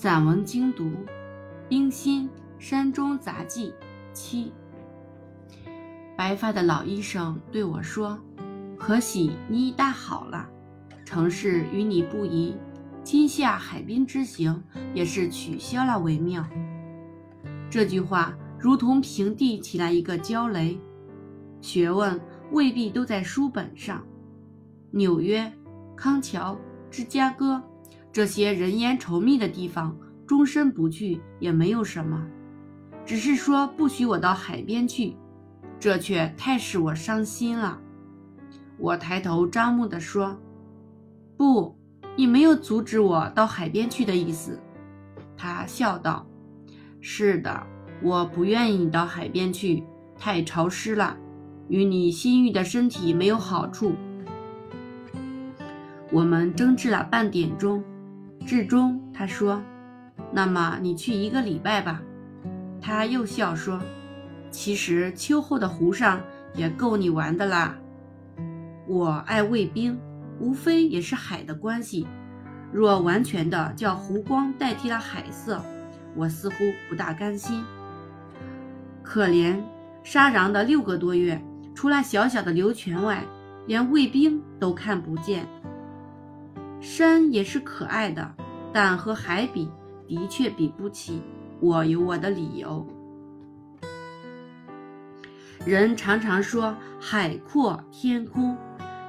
散文精读，冰心《山中杂记》七。白发的老医生对我说：“可喜你已大好了，城市与你不宜，今夏海滨之行也是取消了为妙。”这句话如同平地起来一个焦雷。学问未必都在书本上，纽约、康桥、芝加哥。这些人烟稠密的地方，终身不去也没有什么，只是说不许我到海边去，这却太使我伤心了。我抬头张目地说：“不，你没有阻止我到海边去的意思。”他笑道：“是的，我不愿意到海边去，太潮湿了，与你心郁的身体没有好处。”我们争执了半点钟。至终，他说：“那么你去一个礼拜吧。”他又笑说：“其实秋后的湖上也够你玩的啦。”我爱卫兵，无非也是海的关系。若完全的叫湖光代替了海色，我似乎不大甘心。可怜沙瓤的六个多月，除了小小的流泉外，连卫兵都看不见。山也是可爱的，但和海比，的确比不起。我有我的理由。人常常说海阔天空，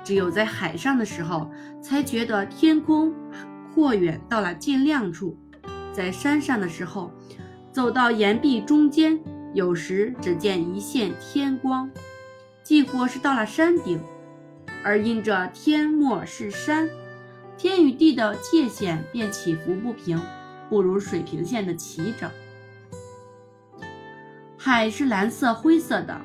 只有在海上的时候，才觉得天空阔远到了尽亮处；在山上的时候，走到岩壁中间，有时只见一线天光，几乎是到了山顶，而因着天末是山。天与地的界限便起伏不平，不如水平线的齐整。海是蓝色灰色的，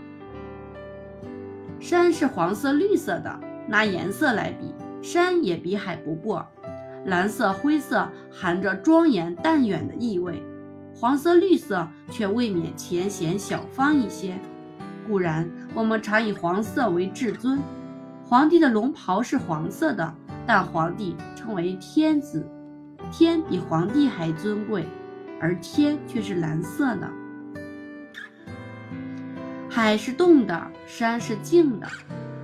山是黄色绿色的。拿颜色来比，山也比海不过。蓝色灰色含着庄严淡远的意味，黄色绿色却未免浅显小方一些。固然，我们常以黄色为至尊，皇帝的龙袍是黄色的。但皇帝称为天子，天比皇帝还尊贵，而天却是蓝色的。海是动的，山是静的；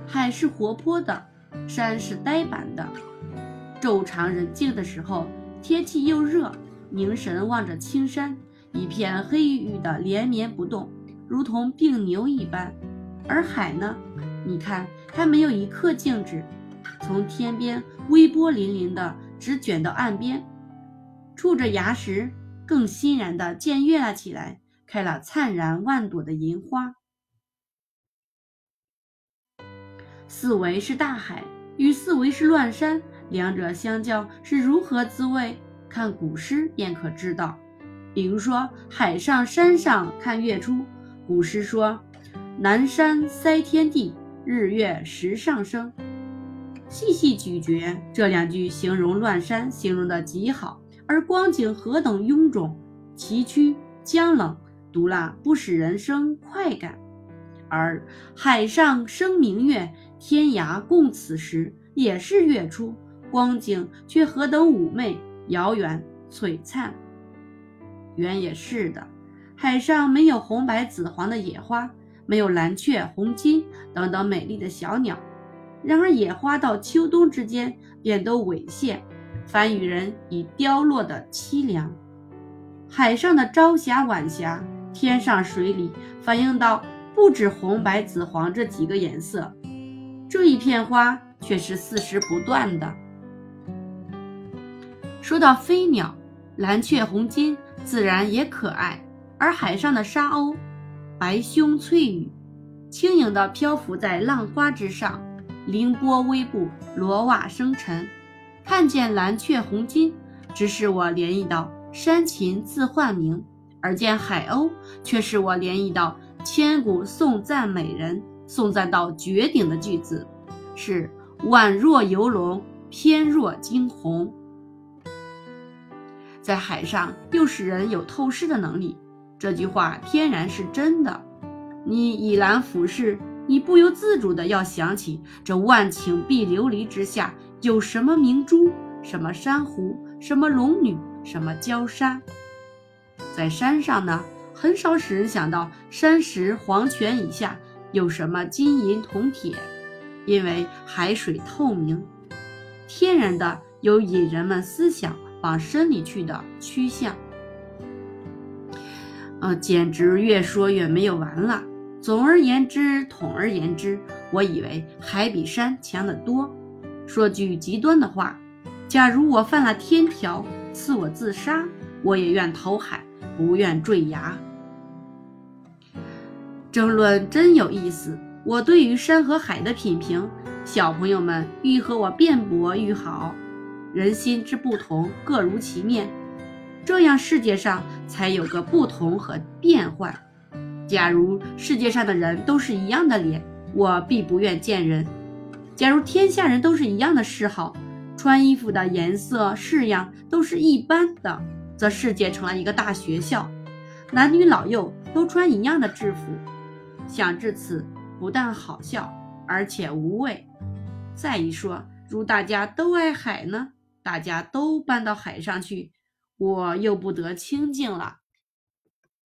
海是活泼的，山是呆板的。昼长人静的时候，天气又热，凝神望着青山，一片黑郁郁的，连绵不动，如同病牛一般。而海呢？你看，它没有一刻静止。从天边微波粼粼的直卷到岸边，触着崖石，更欣然地渐跃了起来，开了灿然万朵的银花。四维是大海，与四维是乱山，两者相较是如何滋味？看古诗便可知道。比如说，海上山上看月出，古诗说：“南山塞天地，日月食上升。”细细咀嚼这两句，形容乱山，形容的极好，而光景何等臃肿、崎岖、僵冷，读了不使人生快感。而海上生明月，天涯共此时，也是月出，光景却何等妩媚、遥远、璀璨。原也是的，海上没有红白紫黄的野花，没有蓝雀、红金等等美丽的小鸟。然而野花到秋冬之间便都猥亵，反与人以凋落的凄凉。海上的朝霞晚霞，天上水里反映到不止红白紫黄这几个颜色，这一片花却是四时不断的。说到飞鸟，蓝雀红金自然也可爱，而海上的沙鸥，白胸翠羽，轻盈地漂浮在浪花之上。凌波微步，罗袜生尘。看见蓝雀红金，只使我联忆到山禽自唤名；而见海鸥，却使我联忆到千古颂赞美人、颂赞到绝顶的句子，是宛若游龙，翩若惊鸿。在海上，又使人有透视的能力。这句话天然是真的。你倚栏俯视。你不由自主的要想起这万顷碧琉璃之下有什么明珠，什么珊瑚，什么龙女，什么焦沙。在山上呢，很少使人想到山石黄泉以下有什么金银铜铁，因为海水透明，天然的有引人们思想往深里去的趋向。呃，简直越说越没有完了。总而言之，统而言之，我以为海比山强得多。说句极端的话，假如我犯了天条，赐我自杀，我也愿投海，不愿坠崖。争论真有意思。我对于山和海的品评，小朋友们愈和我辩驳愈好。人心之不同，各如其面，这样世界上才有个不同和变换。假如世界上的人都是一样的脸，我必不愿见人；假如天下人都是一样的嗜好，穿衣服的颜色式样都是一般的，则世界成了一个大学校，男女老幼都穿一样的制服。想至此，不但好笑，而且无味。再一说，如大家都爱海呢，大家都搬到海上去，我又不得清静了。